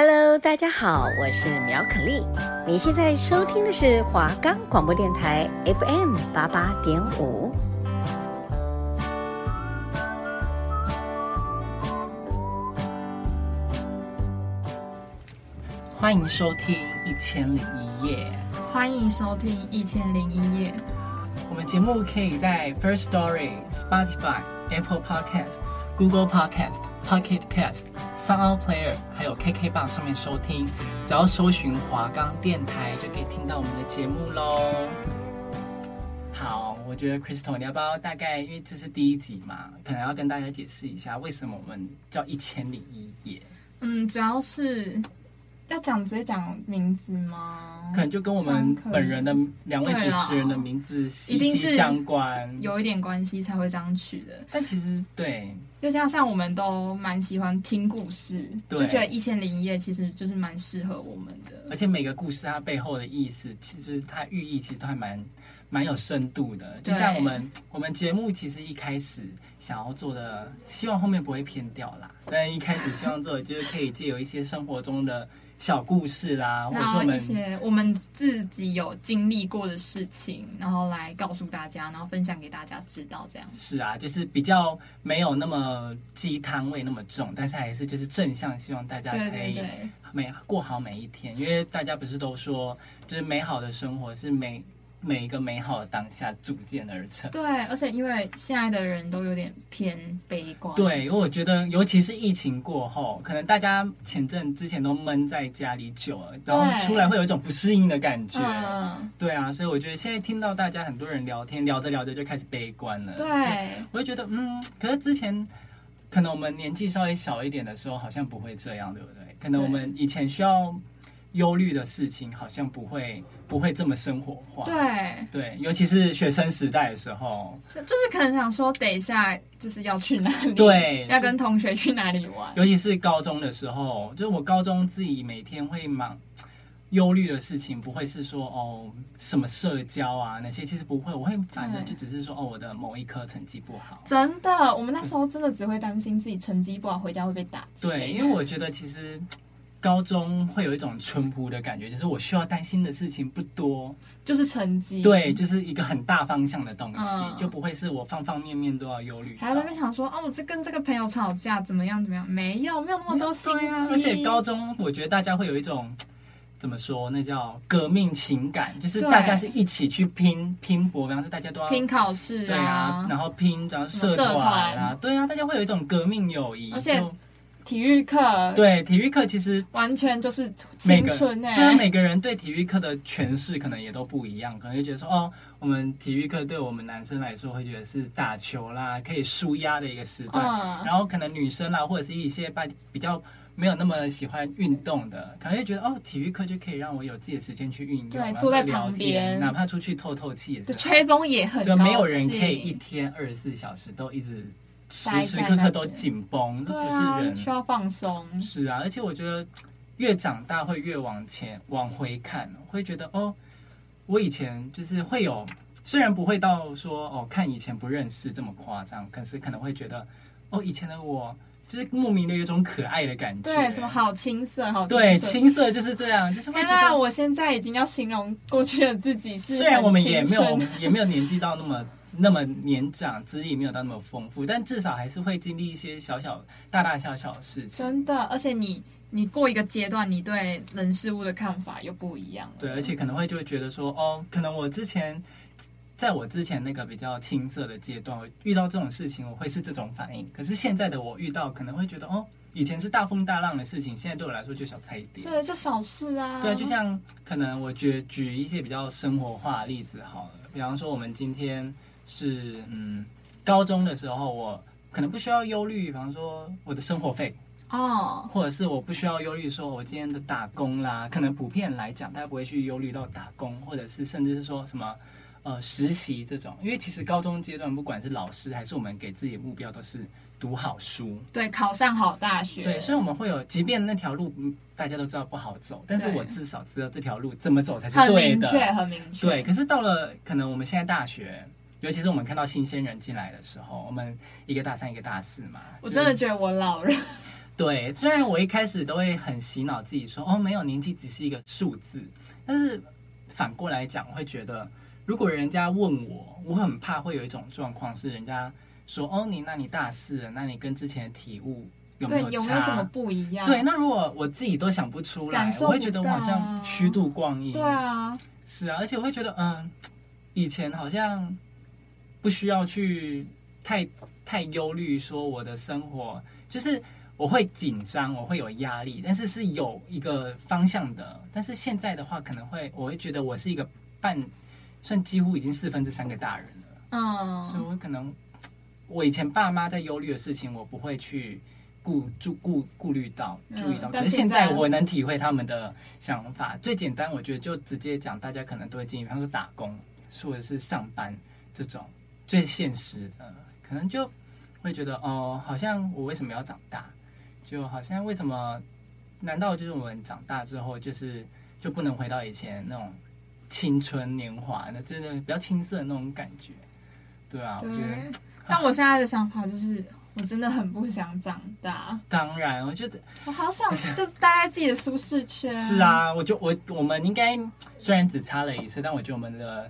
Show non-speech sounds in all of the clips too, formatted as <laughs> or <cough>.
Hello，大家好，我是苗可丽。你现在收听的是华冈广播电台 FM 八八点五。欢迎收听一千零一夜。欢迎收听一千零一夜。我们节目可以在 First Story、Spotify、Apple Podcast、Google Podcast、Pocket Cast、Sound Player，还有 KK 棒上面收听。只要搜寻华冈电台，就可以听到我们的节目喽。好，我觉得 Crystal，你要不要大概，因为这是第一集嘛，可能要跟大家解释一下，为什么我们叫一千零一夜？嗯，主要是。要讲直接讲名字吗？可能就跟我们本人的两位主持人的名字息息相关，有一点关系才会这样取的。但其实对，就像像我们都蛮喜欢听故事，就觉得一千零一夜其实就是蛮适合我们的。而且每个故事它背后的意思，其实它寓意其实都还蛮蛮有深度的。就像我们我们节目其实一开始想要做的，希望后面不会偏掉啦。但一开始希望做的就是可以借由一些生活中的。小故事啦，或者说一些我们自己有经历过的事情，然后来告诉大家，然后分享给大家知道，这样。是啊，就是比较没有那么鸡汤味那么重，但是还是就是正向，希望大家可以每过好每一天，因为大家不是都说，就是美好的生活是每。每一个美好的当下组建而成。对，而且因为现在的人都有点偏悲观。对，因为我觉得，尤其是疫情过后，可能大家前阵之前都闷在家里久了，然后出来会有一种不适应的感觉。嗯。对啊，所以我觉得现在听到大家很多人聊天，聊着聊着就开始悲观了。对。我就觉得，嗯，可是之前可能我们年纪稍微小一点的时候，好像不会这样，对不对？可能我们以前需要。忧虑的事情好像不会不会这么生活化，对对，尤其是学生时代的时候，是就是可能想说，等一下就是要去哪里，对，<laughs> 要跟同学去哪里玩。尤其是高中的时候，就是我高中自己每天会忙忧虑的事情，不会是说哦什么社交啊那些，其实不会，我会反正就只是说哦我的某一科成绩不好。真的，我们那时候真的只会担心自己成绩不好，回家会被打。对，因为我觉得其实。高中会有一种淳朴的感觉，就是我需要担心的事情不多，就是成绩，对，就是一个很大方向的东西，嗯、就不会是我方方面面都要忧虑。还有在那边想说，哦，我这跟这个朋友吵架，怎么样怎么样？没有，没有那么多心机。而且高中，我觉得大家会有一种怎么说，那叫革命情感，就是大家是一起去拼拼搏，比方说大家都要拼考试、啊，对啊，然后拼然后社团啊，对啊，大家会有一种革命友谊，而且。体育课。对体育课其实完全就是青春哎，对啊，每个人对体育课的诠释可能也都不一样，可能就觉得说哦，我们体育课对我们男生来说会觉得是打球啦，可以舒压的一个时段，嗯，然后可能女生啦或者是一些比比较没有那么喜欢运动的，可能就觉得哦，体育课就可以让我有自己的时间去运动，对，坐在旁边，哪怕出去透透气也是，吹风也很，就没有人可以一天二十四小时都一直。时时刻刻都紧绷，都不是人需要放松。是啊，而且我觉得越长大会越往前往回看，会觉得哦，我以前就是会有，虽然不会到说哦看以前不认识这么夸张，可是可能会觉得哦以前的我就是莫名的有种可爱的感觉。对，什么好青涩，好青，对，青涩就是这样，就是会觉得我现在已经要形容过去的自己是，虽然我们也没有也没有年纪到那么。那么年长，资历没有到那么丰富，但至少还是会经历一些小小、大大小小的事情。真的，而且你你过一个阶段，你对人事物的看法又不一样了。对，而且可能会就会觉得说，哦，可能我之前在我之前那个比较青涩的阶段，我遇到这种事情，我会是这种反应。可是现在的我遇到，可能会觉得，哦，以前是大风大浪的事情，现在对我来说就小菜一碟。对，就小事啊。对，就像可能我举举一些比较生活化的例子好了，比方说我们今天。是嗯，高中的时候我可能不需要忧虑，比方说我的生活费。哦，或者是我不需要忧虑说我今天的打工啦，可能普遍来讲，大家不会去忧虑到打工，或者是甚至是说什么呃实习这种，因为其实高中阶段不管是老师还是我们给自己的目标都是读好书，对，考上好大学，对，所以我们会有，即便那条路大家都知道不好走，但是我至少知道这条路怎么走才是对的，很明确，很明确，对。可是到了可能我们现在大学。尤其是我们看到新鲜人进来的时候，我们一个大三，一个大四嘛。我真的觉得我老了。对，虽然我一开始都会很洗脑自己说，哦，没有，年纪只是一个数字，但是反过来讲，我会觉得，如果人家问我，我很怕会有一种状况是，人家说，哦，你那你大四了，那你跟之前的体悟有没有差？有没有什么不一样？对，那如果我自己都想不出来，我会觉得我好像虚度光阴。对啊，是啊，而且我会觉得，嗯，以前好像不需要去太太忧虑，说我的生活就是。我会紧张，我会有压力，但是是有一个方向的。但是现在的话，可能会我会觉得我是一个半，算几乎已经四分之三个大人了。嗯，所以我可能我以前爸妈在忧虑的事情，我不会去顾注顾顾虑到注意到。可是现在我能体会他们的想法。最简单，我觉得就直接讲，大家可能都会建议，比方说打工或者是上班这种最现实的，可能就会觉得哦，好像我为什么要长大？就好像为什么？难道就是我们长大之后，就是就不能回到以前那种青春年华，那真的比较青涩的那种感觉？对啊，对，我觉得。<laughs> 但我现在的想法就是，我真的很不想长大。当然，我觉得 <laughs> 我好想就待在自己的舒适圈。是啊，我就我我们应该虽然只差了一岁，但我觉得我们的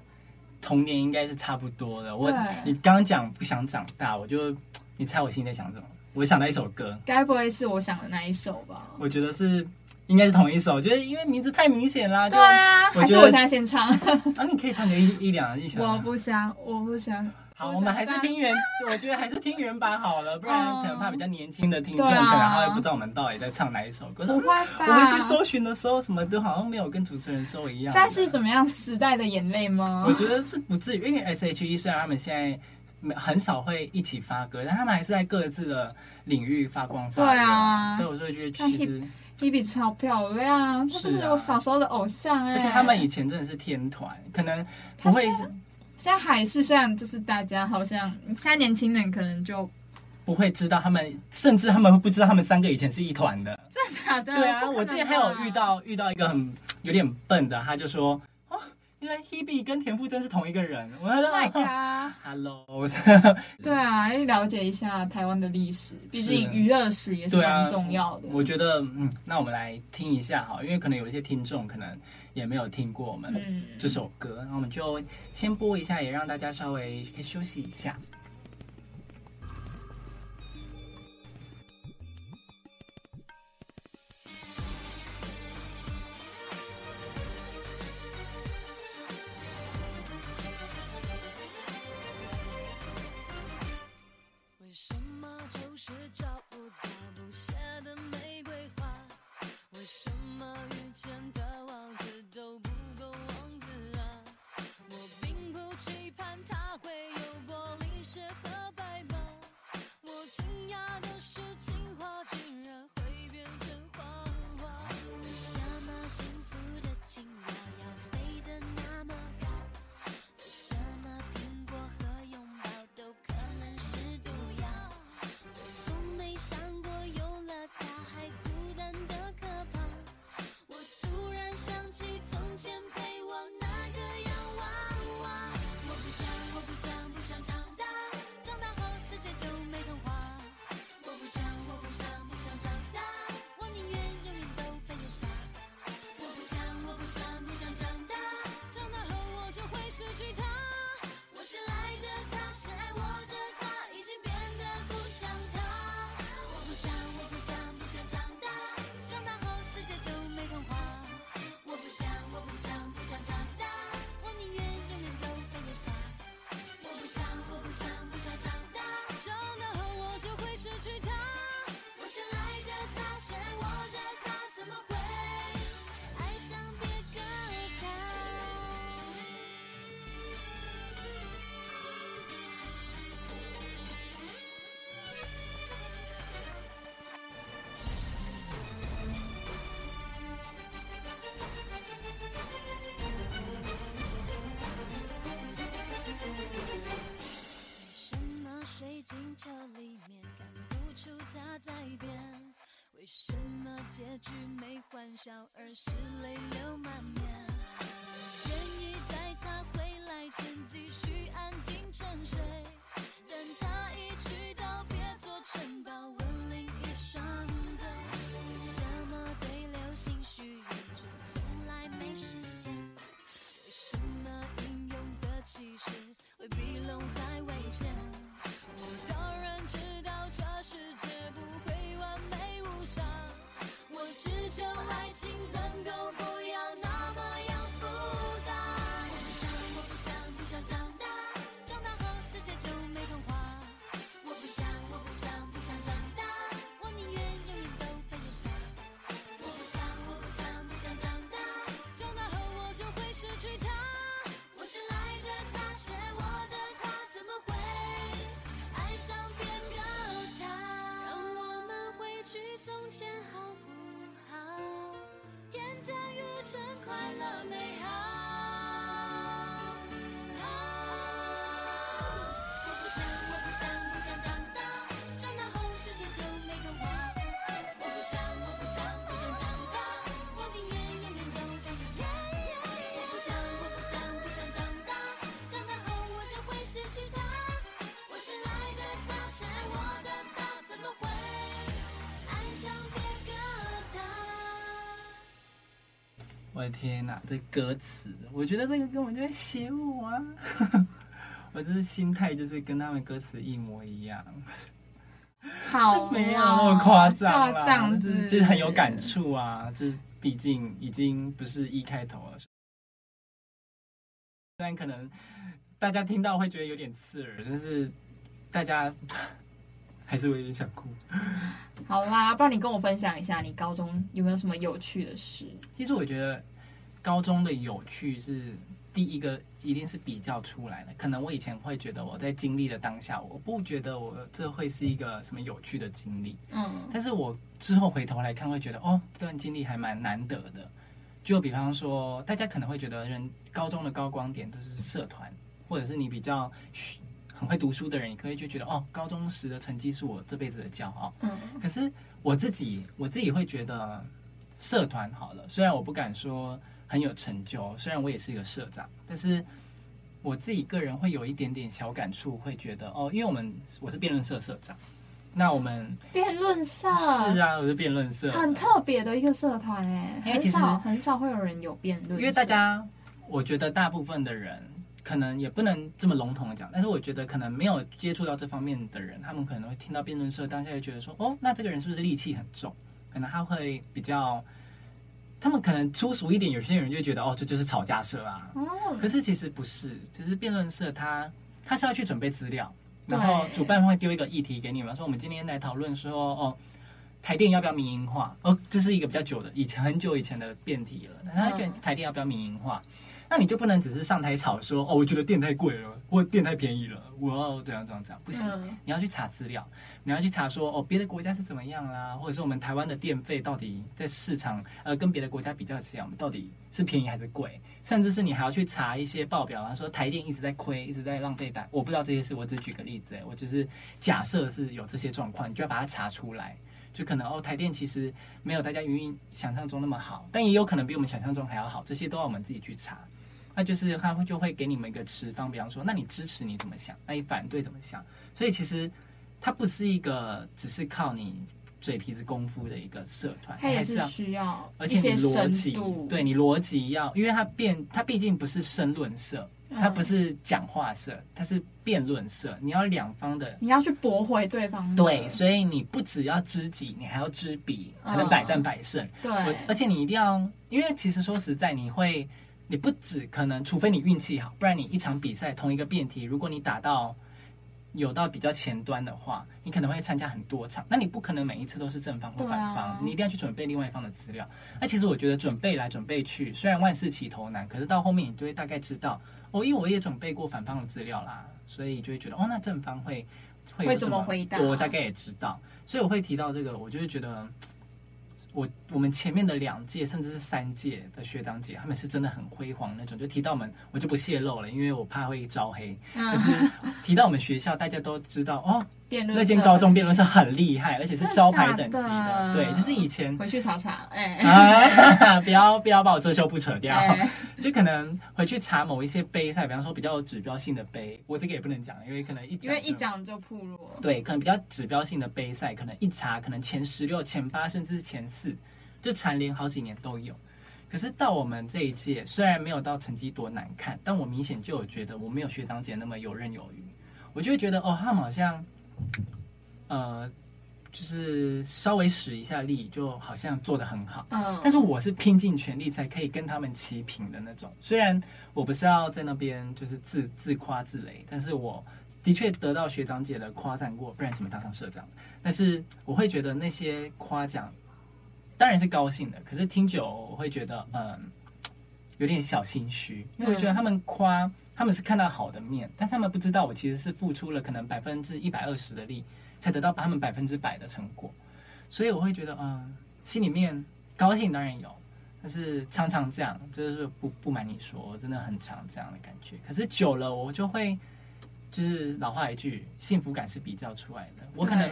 童年应该是差不多的。我你刚刚讲不想长大，我就你猜我心里在想什么？我想到一首歌，该不会是我想的那一首吧？我觉得是，应该是同一首。我觉得因为名字太明显啦。对啊，还是我现在先唱？啊，你可以唱个一一两一小。我不想，我不想。好，我们还是听原，我觉得还是听原版好了，不然可能怕比较年轻的听众可能他会不知道我们到底在唱哪一首歌。不会吧？我们去搜寻的时候，什么都好像没有跟主持人说一样。现在是怎么样？时代的眼泪吗？我觉得是不至于，因为 S.H.E 虽然他们现在。很少会一起发歌，但他们还是在各自的领域发光发热。对啊，对，我就会觉得其实 Hebe 超漂亮，是我小时候的偶像哎、欸。而且他们以前真的是天团，可能不会。现在还是，虽然就是大家好像现在年轻人可能就不会知道他们，甚至他们会不知道他们三个以前是一团的。真的假的？对啊，我之前还有遇到遇到一个很有点笨的，他就说。原来 Hebe 跟田馥甄是同一个人，我说 My <laughs> God Hello，<laughs> 对啊，要了解一下台湾的历史，毕竟娱乐史也是蛮重要的。我觉得，嗯，那我们来听一下哈，因为可能有一些听众可能也没有听过我们这首歌，那、嗯、我们就先播一下，也让大家稍微可以休息一下。看他会有玻璃鞋和白马我惊讶的是情话竟然结局没欢笑，而是我的天哪，这歌词，我觉得这个根本就在写我啊！<laughs> 我这是心态，就是跟他们歌词一模一样，好是没有那么夸张啦，这样子就是就是很有感触啊！就是毕竟已经不是一开头了，虽然可能大家听到会觉得有点刺耳，但是大家还是会有点想哭。好啦，不然你跟我分享一下，你高中有没有什么有趣的事？其实我觉得高中的有趣是第一个，一定是比较出来的。可能我以前会觉得我在经历的当下，我不觉得我这会是一个什么有趣的经历。嗯，但是我之后回头来看，会觉得哦，这段经历还蛮难得的。就比方说，大家可能会觉得人高中的高光点都是社团，或者是你比较很会读书的人，你可以就觉得哦，高中时的成绩是我这辈子的骄傲。嗯，可是我自己，我自己会觉得社团好了，虽然我不敢说很有成就，虽然我也是一个社长，但是我自己个人会有一点点小感触，会觉得哦，因为我们我是辩论社社长，那我们辩论社。是啊，我是辩论社，很特别的一个社团哎，很因为其实少很少会有人有辩论，因为大家，我觉得大部分的人可能也不能这么笼统的讲，但是我觉得可能没有接触到这方面的人，他们可能会听到辩论社，当下就觉得说，哦，那这个人是不是戾气很重？可能他会比较，他们可能粗俗一点，有些人就会觉得，哦，这就是吵架社啊。嗯，可是其实不是，其实辩论社他他是要去准备资料，然后主办会丢一个议题给你们，说我们今天来讨论说，哦。台电要不要民营化？哦，这是一个比较久的，以前很久以前的辩题了。他觉得台电要不要民营化？那你就不能只是上台吵说，哦，我觉得电太贵了，或电太便宜了，我要怎样怎样怎样，不行。嗯你要去查资料，你要去查说，哦，别的国家是怎么样啦，或者是我们台湾的电费到底在市场，呃，跟别的国家比较起来，我们到底是便宜还是贵？甚至是你还要去查一些报表啊，说台电一直在亏，一直在浪费单。我不知道这些事，我只举个例子，我就是假设是有这些状况，你就要把它查出来。就可能哦，台电其实没有大家营运想象中那么好，但也有可能比我们想象中还要好，这些都要我们自己去查。那就是他会就会给你们一个持方，比方说，那你支持你怎么想？那你反对怎么想？所以其实它不是一个只是靠你嘴皮子功夫的一个社团，它也是还是要需要而且你逻辑，对你逻辑要，因为它辩它毕竟不是申论社，它不是讲话社，它是辩论社，你要两方的。你要去驳回对方的。对，所以你不只要知己，你还要知彼，才能百战百胜。对，而且你一定要，因为其实说实在，你会，你不止可能，除非你运气好，不然你一场比赛同一个辩题，如果你打到有到比较前端的话，你可能会参加很多场，那你不可能每一次都是正方或反方，啊、你一定要去准备另外一方的资料。那其实我觉得准备来准备去，虽然万事起头难，可是到后面你就会大概知道，哦，因为我也准备过反方的资料啦，所以就会觉得，哦，那正方会会怎么回答？我大概也知道，所以我会提到这个，我就会觉得。我我们前面的两届甚至是三届的学长姐，他们是真的很辉煌那种。就提到我们，我就不泄露了，因为我怕会招黑。但是提到我们学校，大家都知道哦，那间高中辩论社很厉害，而且是招牌等级的。的对，就是以前回去查查，哎、啊，<laughs> 不要不要把我遮羞布扯掉。哎、<laughs> 就可能回去查某一些杯赛，比方说比较有指标性的杯，我这个也不能讲，因为可能一讲因为一讲就暴露。对，可能比较指标性的杯赛，可能一查，可能前十六、前八，甚至是前四。就蝉联好几年都有。可是到我们这一届，虽然没有到成绩多难看，但我明显就有觉得我没有学长姐那么游刃有余。我就会觉得哦，他们好像，呃，就是稍微使一下力，就好像做的很好。嗯，但是我是拼尽全力才可以跟他们齐平的那种。虽然我不是要在那边就是自自夸自擂，但是我的确得到学长姐的夸赞过，不然怎么当上社长？但是我会觉得那些夸奖。当然是高兴的，可是听久我会觉得，嗯，有点小心虚，因为我觉得他们夸，他们是看到好的面，但是他们不知道我其实是付出了可能百分之一百二十的力，才得到他们百分之百的成果，所以我会觉得，嗯，心里面高兴当然有，但是常常这样，就是不不瞒你说，真的很常这样的感觉。可是久了，我就会，就是老话一句，幸福感是比较出来的，我可能。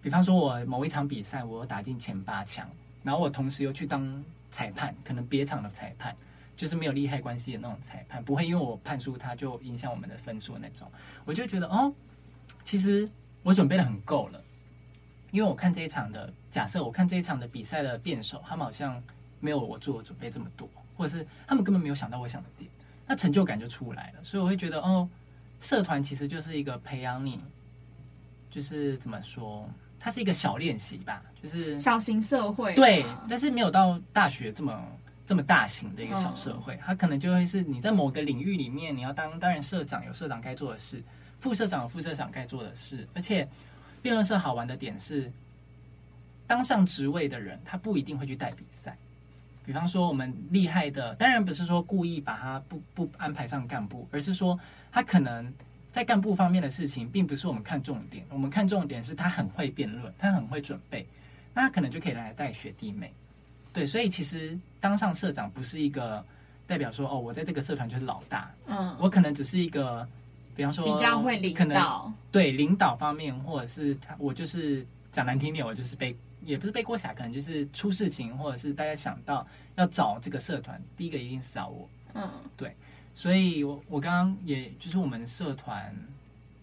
比方说，我某一场比赛，我打进前八强，然后我同时又去当裁判，可能别场的裁判，就是没有利害关系的那种裁判，不会因为我判输他就影响我们的分数那种。我就觉得，哦，其实我准备的很够了，因为我看这一场的，假设我看这一场的比赛的辩手，他们好像没有我做准备这么多，或者是他们根本没有想到我想的点，那成就感就出来了。所以我会觉得，哦，社团其实就是一个培养你，就是怎么说？它是一个小练习吧，就是小型社会。对，但是没有到大学这么这么大型的一个小社会。哦、它可能就会是你在某个领域里面，你要当当然社长有社长该做的事，副社长有副社长该做的事。而且辩论社好玩的点是，当上职位的人他不一定会去带比赛。比方说我们厉害的，当然不是说故意把他不不安排上干部，而是说他可能。在干部方面的事情，并不是我们看重点。我们看重点是他很会辩论，他很会准备，那他可能就可以来带学弟妹。对，所以其实当上社长不是一个代表说哦，我在这个社团就是老大。嗯，我可能只是一个，比方说比较会领导，对领导方面，或者是他我就是讲难听点，我就是背也不是背锅侠，可能就是出事情，或者是大家想到要找这个社团，第一个一定是找我。嗯，对。所以我，我我刚刚也就是我们社团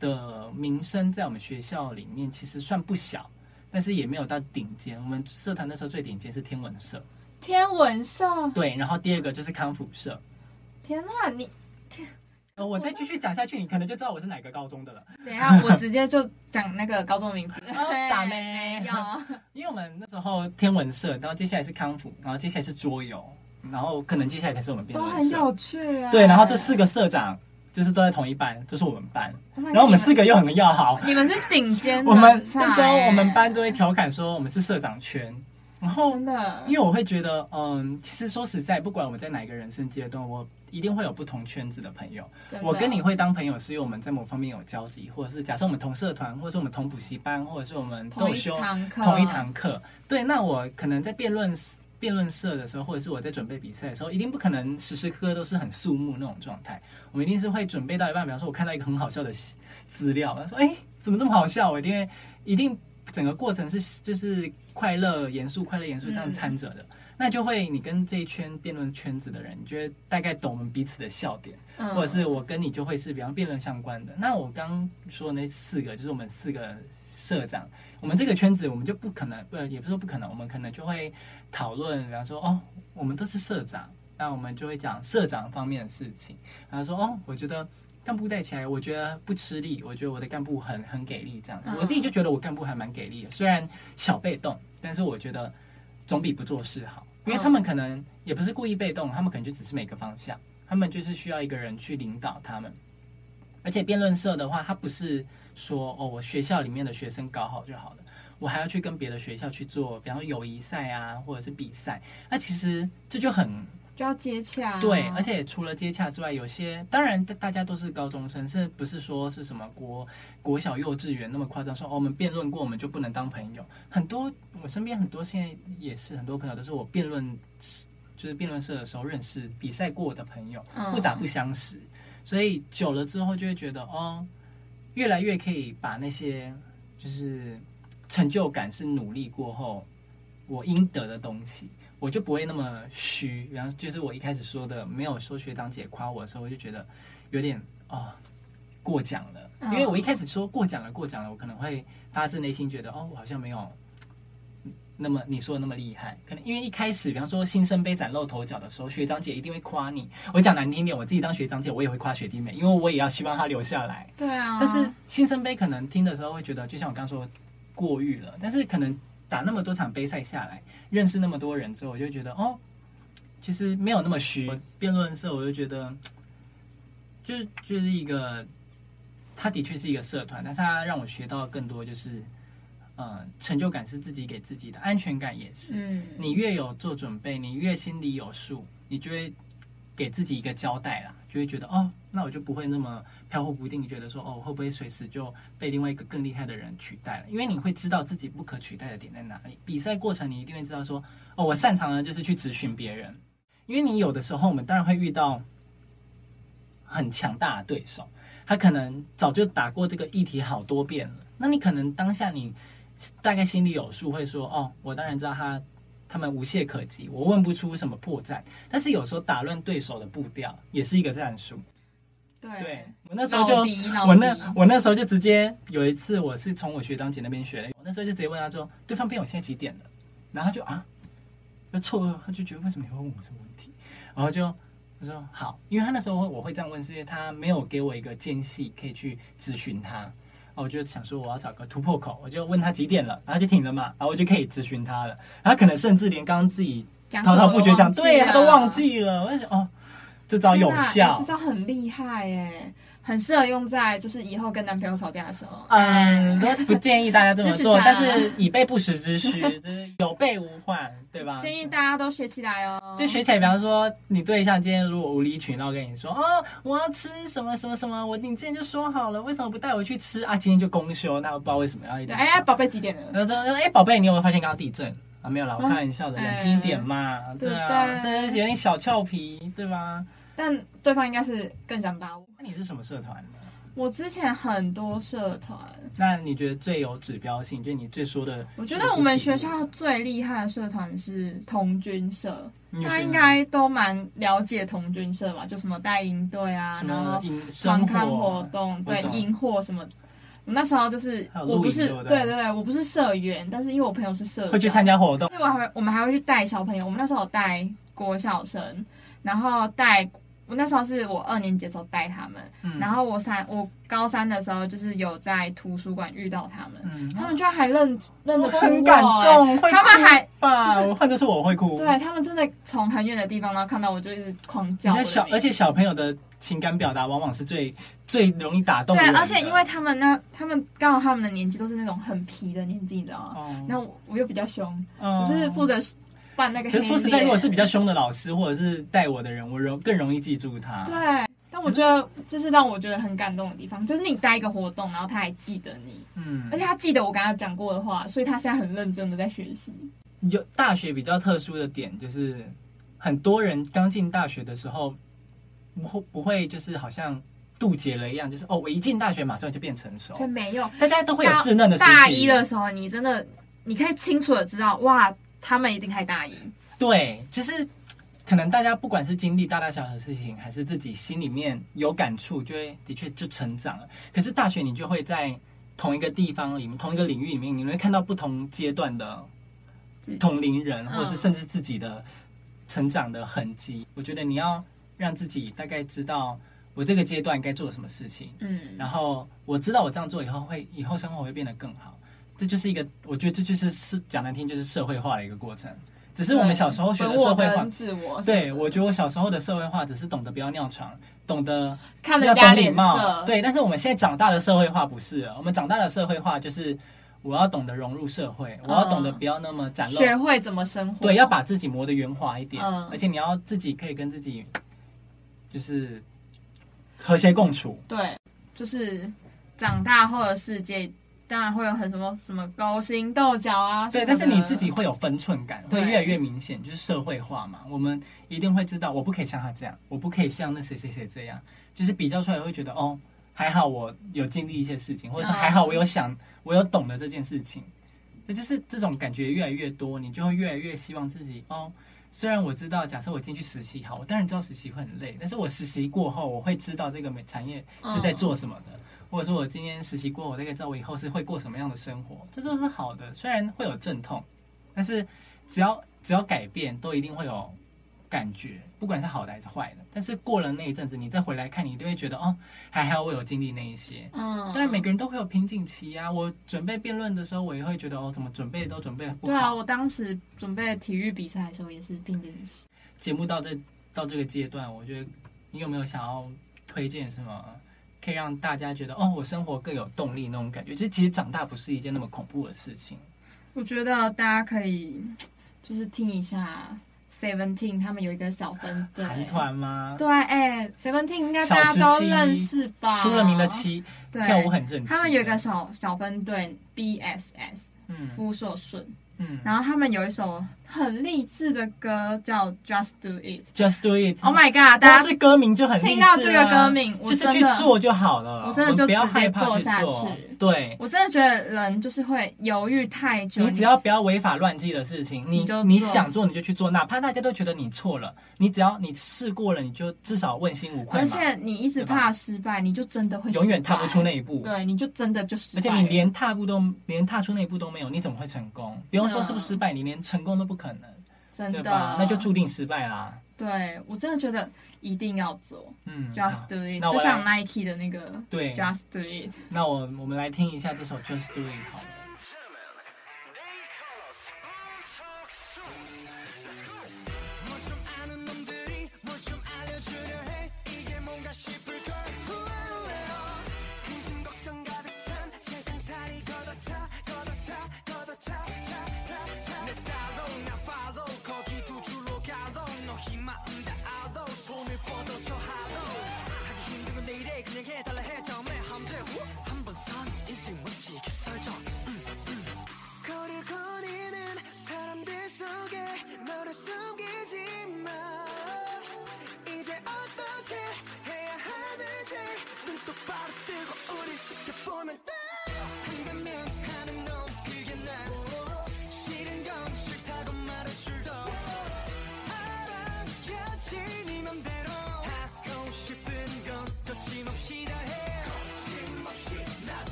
的名声，在我们学校里面其实算不小，但是也没有到顶尖。我们社团那时候最顶尖是天文社，天文社对，然后第二个就是康复社。天哪，你天！我再继续讲下去，你可能就知道我是哪个高中的了。等一下，我直接就讲那个高中的名字。<laughs> <laughs> 打咩？<laughs> 因为我们那时候天文社，然后接下来是康复，然后接下来是桌游。然后可能接下来才是我们辩论社，都很有趣啊。对，然后这四个社长就是都在同一班，都是我们班。然后我们四个又很要好。你们是顶尖的。我们那时候我们班都会调侃说我们是社长圈。然后真的，因为我会觉得，嗯，其实说实在，不管我们在哪一个人生阶段，我一定会有不同圈子的朋友。我跟你会当朋友，是因为我们在某方面有交集，或者是假设我们同社团，或者是我们同补习班，或者是我们都有修同一堂课。对，那我可能在辩论辩论社的时候，或者是我在准备比赛的时候，一定不可能时时刻刻都是很肃穆那种状态。我们一定是会准备到一半，比方说我看到一个很好笑的资料，他说：“哎，怎么这么好笑？”我一定会一定整个过程是就是快乐、严肃、快乐、严肃这样掺着的。嗯、那就会你跟这一圈辩论圈子的人，你觉得大概懂我们彼此的笑点，嗯、或者是我跟你就会是比方辩论相关的。那我刚说的那四个，就是我们四个社长。我们这个圈子，我们就不可能，不，也不是说不可能，我们可能就会讨论，比方说，哦，我们都是社长，那我们就会讲社长方面的事情。然后说，哦，我觉得干部带起来，我觉得不吃力，我觉得我的干部很很给力，这样。我自己就觉得我干部还蛮给力的，虽然小被动，但是我觉得总比不做事好。因为他们可能也不是故意被动，他们可能就只是每个方向，他们就是需要一个人去领导他们。而且辩论社的话，它不是。说哦，我学校里面的学生搞好就好了，我还要去跟别的学校去做，比方说友谊赛啊，或者是比赛。那其实这就很就要接洽啊。对，而且除了接洽之外，有些当然大家都是高中生，是不是说是什么国国小幼稚园那么夸张？说哦，我们辩论过，我们就不能当朋友。很多我身边很多现在也是很多朋友都是我辩论就是辩论社的时候认识，比赛过的朋友，不打不相识。嗯。所以久了之后就会觉得哦。越来越可以把那些就是成就感是努力过后我应得的东西，我就不会那么虚。然后就是我一开始说的，没有说学长姐夸我的时候，我就觉得有点啊过奖了。因为我一开始说过奖了，过奖了，我可能会发自内心觉得哦，我好像没有那么你说的那么厉害，可能因为一开始，比方说新生杯崭露头角的时候，学长姐一定会夸你。我讲难听点，我自己当学长姐，我也会夸学弟妹，因为我也要希望他留下来。对啊。但是新生杯可能听的时候会觉得，就像我刚说过誉了。但是可能打那么多场杯赛下来，认识那么多人之后，我就觉得哦，其实没有那么虚。辩论社我就觉得，就就是一个，他的确是一个社团，但是他让我学到更多，就是。呃，成就感是自己给自己的，安全感也是。嗯，你越有做准备，你越心里有数，你就会给自己一个交代啦，就会觉得哦，那我就不会那么飘忽不定，觉得说哦，会不会随时就被另外一个更厉害的人取代了？因为你会知道自己不可取代的点在哪里。比赛过程你一定会知道说哦，我擅长的就是去质询别人，因为你有的时候我们当然会遇到很强大的对手，他可能早就打过这个议题好多遍了，那你可能当下你。大概心里有数，会说哦，我当然知道他他们无懈可击，我问不出什么破绽。但是有时候打乱对手的步调，也是一个战术。对，对我那时候就我那我那时候就直接有一次，我是从我学长姐那边学的，我那时候就直接问他说，对方辩友现在几点了？然后他就啊，就错愕，他就觉得为什么你会问我这个问题？然后就他说好，因为他那时候我会这样问，是因为他没有给我一个间隙可以去咨询他。我就想说，我要找个突破口，我就问他几点了，然后就停了嘛，然后我就可以咨询他了。然后可能甚至连刚刚自己滔滔不绝讲，对他都忘记了。我就想，哦，这招有效，这招很厉害耶。很适合用在就是以后跟男朋友吵架的时候。嗯，不建议大家这么做，<laughs> 但是以备不时之需，就是有备无患，对吧？建议大家都学起来哦。就学起来，比方说你对象今天如果无理取闹跟你说，哦，我要吃什么什么什么，我你之前就说好了，为什么不带我去吃啊？今天就公休，那我不知道为什么要一直。哎呀，宝贝几点了？然后说，哎，宝贝，你有没有发现刚刚地震啊？没有啦，我开玩笑的，冷静一点嘛。对啊，甚至有点小俏皮，对吧？但对方应该是更想打我。那你是什么社团的？我之前很多社团，那你觉得最有指标性，就是你最说的？我觉得我们学校最厉害的社团是童军社，大家应该都蛮了解童军社吧？就什么带营队啊，然后团康活动，对，营火什么。我那时候就是我不是对对对，我不是社员，但是因为我朋友是社，会去参加活动。因为我还会我们还会去带小朋友。我们那时候有带国小生，然后带。我那时候是我二年级的时候带他们，嗯、然后我三我高三的时候就是有在图书馆遇到他们，嗯、他们居然还认认得出我，很感动，他们还就是换作是我会哭，对他们真的从很远的地方然后看到我就一直狂叫。小而且小朋友的情感表达往往是最最容易打动的。对，而且因为他们那他们刚好他们的年纪都是那种很皮的年纪，你知道吗？哦、然后我，我又比较凶，我是负责。那个，可是说实在，如果是比较凶的老师，或者是带我的人，我容更容易记住他。对，但我觉得这是让我觉得很感动的地方，就是你带一个活动，然后他还记得你，嗯，而且他记得我跟他讲过的话，所以他现在很认真的在学习。有大学比较特殊的点，就是很多人刚进大学的时候，不会不会就是好像渡劫了一样，就是哦，我一进大学马上就变成熟。对，没有，大家都会有稚嫩的。大一的时候，你真的你可以清楚的知道，哇。他们一定太大意，对，就是可能大家不管是经历大大小小的事情，还是自己心里面有感触，就会的确就成长了。可是大学你就会在同一个地方里面，同一个领域里面，你会看到不同阶段的同龄人，或者是甚至自己的成长的痕迹。我觉得你要让自己大概知道我这个阶段该做什么事情，嗯，然后我知道我这样做以后会以后生活会变得更好。这就是一个，我觉得这就是是讲难听，就是社会化的一个过程。只是我们小时候学的社会化，自我。对，我觉得我小时候的社会化只是懂得不要尿床，懂得看人家礼貌。对，但是我们现在长大的社会化不是了，我们长大的社会化就是我要懂得融入社会，我要懂得不要那么展露，学会怎么生活。对，要把自己磨得圆滑一点，而且你要自己可以跟自己就是和谐共处。对，就是长大后的世界。当然会有很什么什么勾心斗角啊，对，但是你自己会有分寸感，会越来越明显，就是社会化嘛。我们一定会知道，我不可以像他这样，我不可以像那谁谁谁这样，就是比较出来会觉得哦，还好我有经历一些事情，或者是还好我有想，我有懂得这件事情，那就是这种感觉越来越多，你就会越来越希望自己哦。虽然我知道，假设我进去实习好，我当然知道实习会很累，但是我实习过后，我会知道这个美产业是在做什么的。或者说我今天实习过，我大概知道我以后是会过什么样的生活，这都是好的。虽然会有阵痛，但是只要只要改变，都一定会有感觉，不管是好的还是坏的。但是过了那一阵子，你再回来看，你就会觉得哦，还好我有经历那一些。嗯，当然每个人都会有瓶颈期啊。我准备辩论的时候，我也会觉得哦，怎么准备都准备不好。对啊，我当时准备体育比赛的时候也是瓶颈期。节目到这到这个阶段，我觉得你有没有想要推荐什么，可以让大家觉得哦，我生活更有动力那种感觉？就其实长大不是一件那么恐怖的事情。我觉得大家可以就是听一下。Seventeen，他们有一个小分队，韩团吗？对，哎、欸，Seventeen 应该大家都认识吧？出了名的七，对跳舞很正。他们有一个小小分队，BSS，嗯，夫硕顺，嗯，然后他们有一首。很励志的歌叫 Just Do It，Just Do It，Oh my God！大家是歌名就很励志，听到这个歌名，就是去做就好了。我真的就直接做下去。对，我真的觉得人就是会犹豫太久。你只要不要违法乱纪的事情，你就你想做你就去做，哪怕大家都觉得你错了，你只要你试过了，你就至少问心无愧。而且你一直怕失败，你就真的会永远踏不出那一步。对，你就真的就失败。而且你连踏步都连踏出那一步都没有，你怎么会成功？不用说是不是失败，你连成功都不可能。真的，那就注定失败啦。对，我真的觉得一定要做，嗯，Just Do It，就像 Nike 的那个，对，Just Do It。那我我们来听一下这首 Just Do It 好了。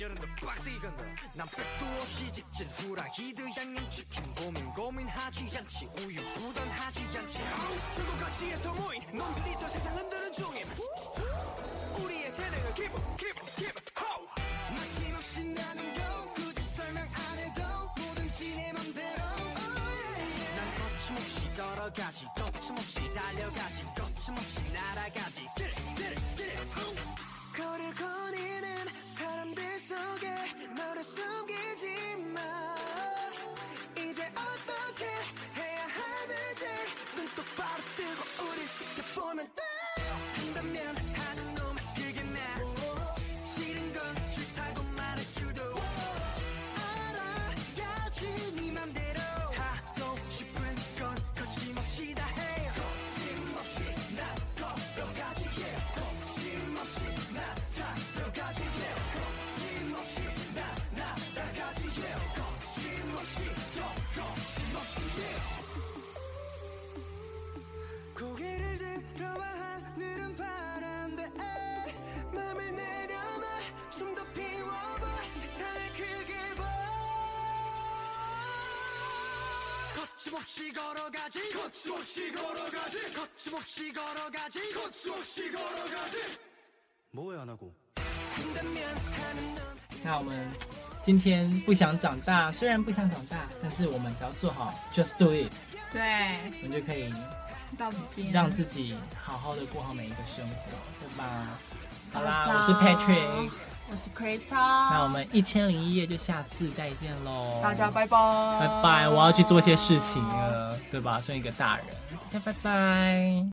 시절은 더 빡세게 간다 난 백도 없이 직진 후라이드 양념 치킨. 고민 고민하지 않지. 우유 부단하지 않지. 출구각시에서 모인 놈들이 더 세상 흔드는 중임. 우리의 재능을 keep keep 막힘없이 나는 go 굳이 설명 안 해도 뭐든지 내 맘대로. 난 거침없이 걸어가지 거침없이 달려가지 거침없이 날아가지. Get it get 거를 거니는 사람들 속에 너를 숨기지 마 이제 어떻게 那我们今天不想长大，虽然不想长大，但是我们只要做好，just do it，对，我们就可以让自己好好的过好每一个生活，对吧？好啦，我是 Patrick。我是 Crystal，那我们一千零一夜就下次再见喽，大家拜拜，拜拜，我要去做些事情了，对吧？算一个大人，大家拜拜。